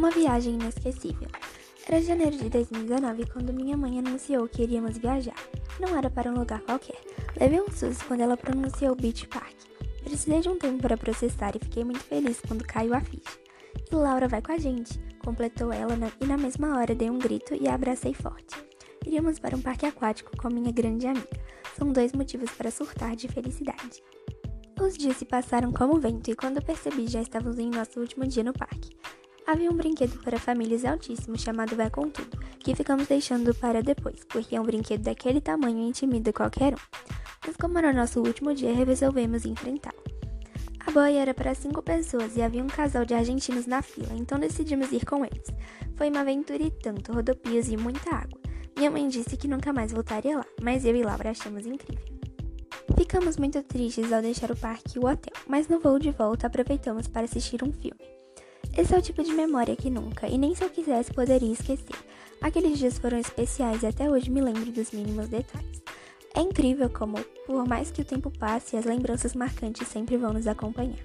Uma viagem inesquecível. Era janeiro de 2019 quando minha mãe anunciou que iríamos viajar. Não era para um lugar qualquer. Levei um susto quando ela pronunciou Beach Park. Precisei de um tempo para processar e fiquei muito feliz quando caiu a ficha. E Laura vai com a gente, completou ela e na mesma hora dei um grito e a abracei forte. Iríamos para um parque aquático com minha grande amiga. São dois motivos para surtar de felicidade. Os dias se passaram como vento e quando percebi já estávamos em nosso último dia no parque. Havia um brinquedo para famílias altíssimo chamado Vai Com Tudo, que ficamos deixando para depois, porque é um brinquedo daquele tamanho intimida qualquer um. Mas como era nosso último dia, resolvemos enfrentá-lo. A boia era para cinco pessoas e havia um casal de argentinos na fila, então decidimos ir com eles. Foi uma aventura e tanto, rodopias e muita água. Minha mãe disse que nunca mais voltaria lá, mas eu e Laura achamos incrível. Ficamos muito tristes ao deixar o parque e o hotel, mas no voo de volta aproveitamos para assistir um filme. Esse é o tipo de memória que nunca, e nem se eu quisesse, poderia esquecer. Aqueles dias foram especiais e até hoje me lembro dos mínimos detalhes. É incrível como, por mais que o tempo passe, as lembranças marcantes sempre vão nos acompanhar.